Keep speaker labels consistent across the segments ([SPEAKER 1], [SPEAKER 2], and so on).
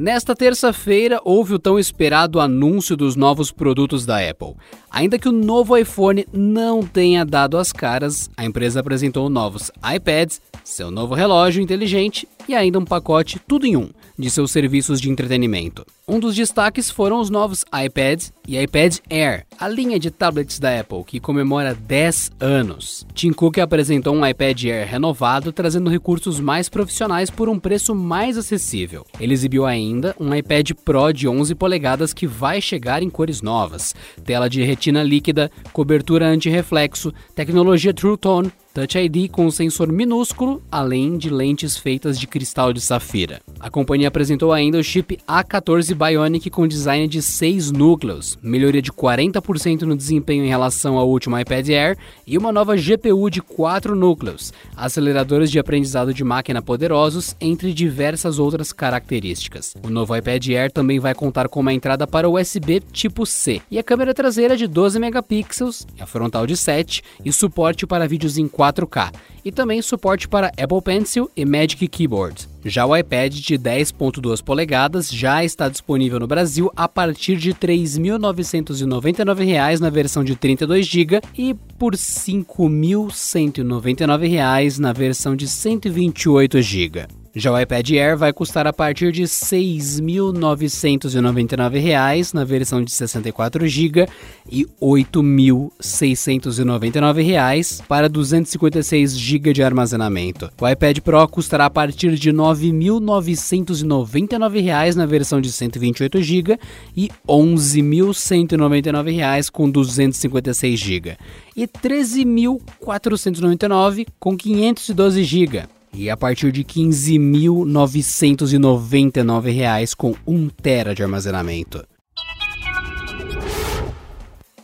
[SPEAKER 1] Nesta terça-feira, houve o tão esperado anúncio dos novos produtos da Apple. Ainda que o novo iPhone não tenha dado as caras, a empresa apresentou novos iPads, seu novo relógio inteligente e ainda um pacote tudo em um de seus serviços de entretenimento. Um dos destaques foram os novos iPads e iPad Air, a linha de tablets da Apple, que comemora 10 anos. Tim Cook apresentou um iPad Air renovado, trazendo recursos mais profissionais por um preço mais acessível. Ele exibiu ainda um iPad Pro de 11 polegadas que vai chegar em cores novas, tela de retina líquida, cobertura anti-reflexo, tecnologia True Tone, Touch ID com um sensor minúsculo, além de lentes feitas de cristal de safira. A companhia apresentou ainda o chip A14 Bionic com design de 6 núcleos, melhoria de 40% no desempenho em relação ao último iPad Air e uma nova GPU de 4 núcleos, aceleradores de aprendizado de máquina poderosos, entre diversas outras características. O novo iPad Air também vai contar com uma entrada para USB tipo C e a câmera traseira de 12 megapixels, a frontal de 7 e suporte para vídeos em 4 4K e também suporte para Apple Pencil e Magic Keyboard. Já o iPad de 10.2 polegadas já está disponível no Brasil a partir de R$ 3.999 na versão de 32 GB e por R$ 5.199 na versão de 128 GB. Já o iPad Air vai custar a partir de R$ 6.999 na versão de 64 GB e R$ 8.699 para 256 GB de armazenamento. O iPad Pro custará a partir de R$ 9.999 na versão de 128 GB e R$ 11.199 com 256 GB e R$ 13.499 com 512 GB e a partir de R$ 15.999 com 1 tera de armazenamento.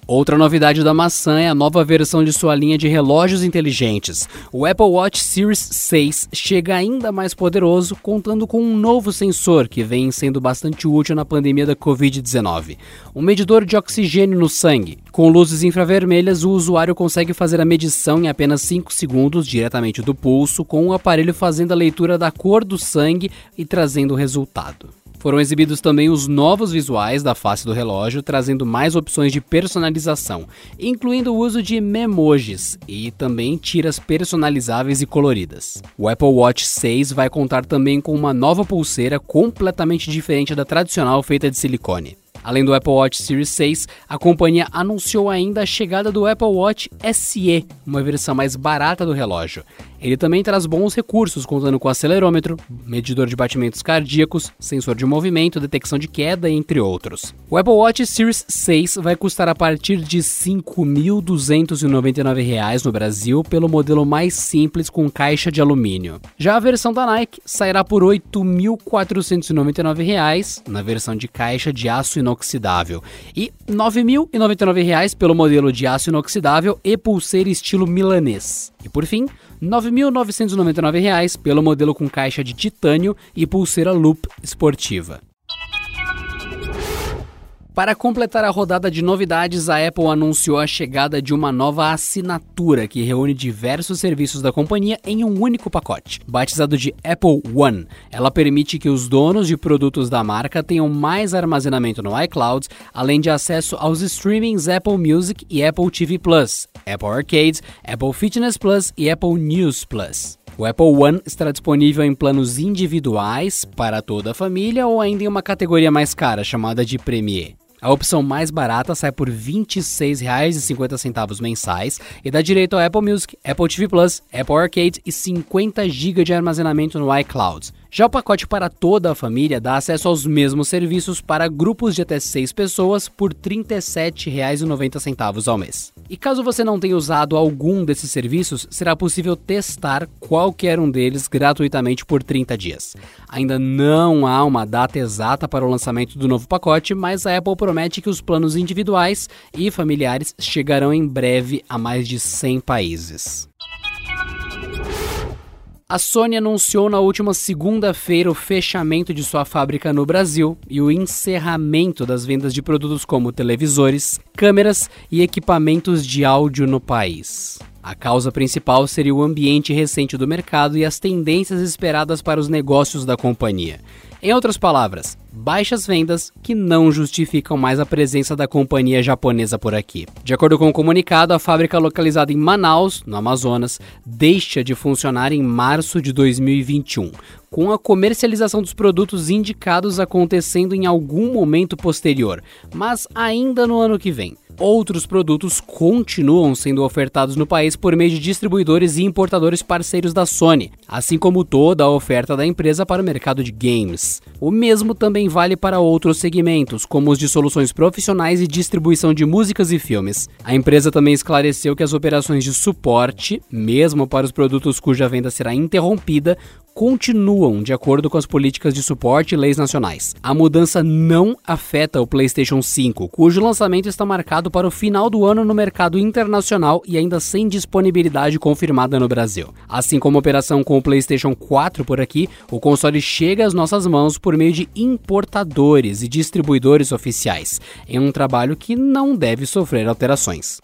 [SPEAKER 1] Outra novidade da maçã é a nova versão de sua linha de relógios inteligentes. O Apple Watch Series 6 chega ainda mais poderoso, contando com um novo sensor que vem sendo bastante útil na pandemia da Covid-19. Um medidor de oxigênio no sangue. Com luzes infravermelhas, o usuário consegue fazer a medição em apenas 5 segundos diretamente do pulso, com o aparelho fazendo a leitura da cor do sangue e trazendo o resultado. Foram exibidos também os novos visuais da face do relógio, trazendo mais opções de personalização, incluindo o uso de memojis e também tiras personalizáveis e coloridas. O Apple Watch 6 vai contar também com uma nova pulseira completamente diferente da tradicional feita de silicone. Além do Apple Watch Series 6, a companhia anunciou ainda a chegada do Apple Watch SE, uma versão mais barata do relógio. Ele também traz bons recursos, contando com acelerômetro, medidor de batimentos cardíacos, sensor de movimento, detecção de queda, entre outros. O Apple Watch Series 6 vai custar a partir de R$ 5.299 no Brasil pelo modelo mais simples com caixa de alumínio. Já a versão da Nike sairá por R$ 8.499 na versão de caixa de aço inoxidável e R$ 9.099 pelo modelo de aço inoxidável e pulseira estilo milanês. E por fim, R$ 9.999 pelo modelo com caixa de titânio e pulseira loop esportiva. Para completar a rodada de novidades, a Apple anunciou a chegada de uma nova assinatura que reúne diversos serviços da companhia em um único pacote, batizado de Apple One. Ela permite que os donos de produtos da marca tenham mais armazenamento no iCloud, além de acesso aos streamings Apple Music e Apple TV Plus, Apple Arcade, Apple Fitness Plus e Apple News Plus. O Apple One estará disponível em planos individuais para toda a família ou ainda em uma categoria mais cara chamada de Premier. A opção mais barata sai por R$ 26,50 mensais e dá direito ao Apple Music, Apple TV Plus, Apple Arcade e 50 GB de armazenamento no iCloud. Já o pacote para toda a família dá acesso aos mesmos serviços para grupos de até 6 pessoas por R$ 37,90 ao mês. E caso você não tenha usado algum desses serviços, será possível testar qualquer um deles gratuitamente por 30 dias. Ainda não há uma data exata para o lançamento do novo pacote, mas a Apple promete que os planos individuais e familiares chegarão em breve a mais de 100 países. A Sony anunciou na última segunda-feira o fechamento de sua fábrica no Brasil e o encerramento das vendas de produtos como televisores, câmeras e equipamentos de áudio no país. A causa principal seria o ambiente recente do mercado e as tendências esperadas para os negócios da companhia. Em outras palavras, baixas vendas que não justificam mais a presença da companhia japonesa por aqui. De acordo com o comunicado, a fábrica localizada em Manaus, no Amazonas, deixa de funcionar em março de 2021, com a comercialização dos produtos indicados acontecendo em algum momento posterior, mas ainda no ano que vem. Outros produtos continuam sendo ofertados no país por meio de distribuidores e importadores parceiros da Sony, assim como toda a oferta da empresa para o mercado de games. O mesmo também vale para outros segmentos, como os de soluções profissionais e distribuição de músicas e filmes. A empresa também esclareceu que as operações de suporte, mesmo para os produtos cuja venda será interrompida, continuam de acordo com as políticas de suporte e leis nacionais. A mudança não afeta o PlayStation 5, cujo lançamento está marcado para o final do ano no mercado internacional e ainda sem disponibilidade confirmada no Brasil. Assim como a operação com o PlayStation 4 por aqui, o console chega às nossas mãos por meio de importadores e distribuidores oficiais, em um trabalho que não deve sofrer alterações.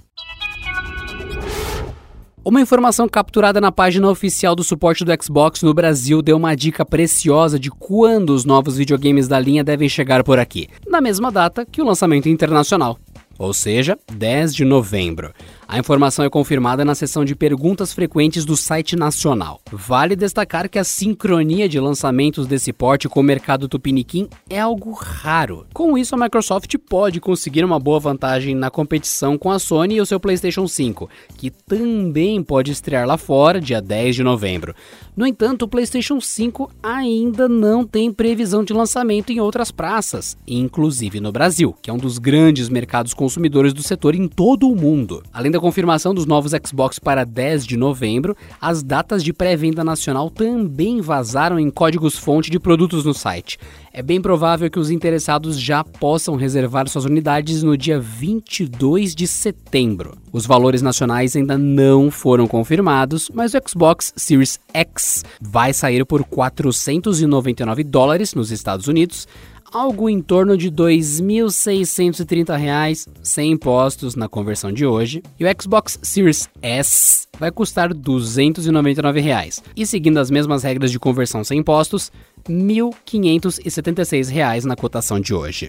[SPEAKER 1] Uma informação capturada na página oficial do suporte do Xbox no Brasil deu uma dica preciosa de quando os novos videogames da linha devem chegar por aqui, na mesma data que o lançamento internacional, ou seja, 10 de novembro. A informação é confirmada na seção de perguntas frequentes do site nacional. Vale destacar que a sincronia de lançamentos desse porte com o mercado tupiniquim é algo raro. Com isso, a Microsoft pode conseguir uma boa vantagem na competição com a Sony e o seu PlayStation 5, que também pode estrear lá fora dia 10 de novembro. No entanto, o PlayStation 5 ainda não tem previsão de lançamento em outras praças, inclusive no Brasil, que é um dos grandes mercados consumidores do setor em todo o mundo. Além da confirmação dos novos Xbox para 10 de novembro, as datas de pré-venda nacional também vazaram em códigos-fonte de produtos no site. É bem provável que os interessados já possam reservar suas unidades no dia 22 de setembro. Os valores nacionais ainda não foram confirmados, mas o Xbox Series X vai sair por 499 dólares nos Estados Unidos, algo em torno de R$ 2.630 sem impostos na conversão de hoje, e o Xbox Series S vai custar 299 reais. E seguindo as mesmas regras de conversão sem impostos, R$ 1.576 na cotação de hoje.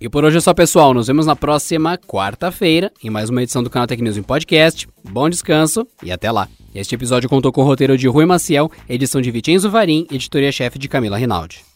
[SPEAKER 1] E por hoje é só, pessoal. Nos vemos na próxima quarta-feira em mais uma edição do canal News em Podcast. Bom descanso e até lá. Este episódio contou com o roteiro de Rui Maciel, edição de Vicenzo Varim, editoria-chefe de Camila Rinaldi.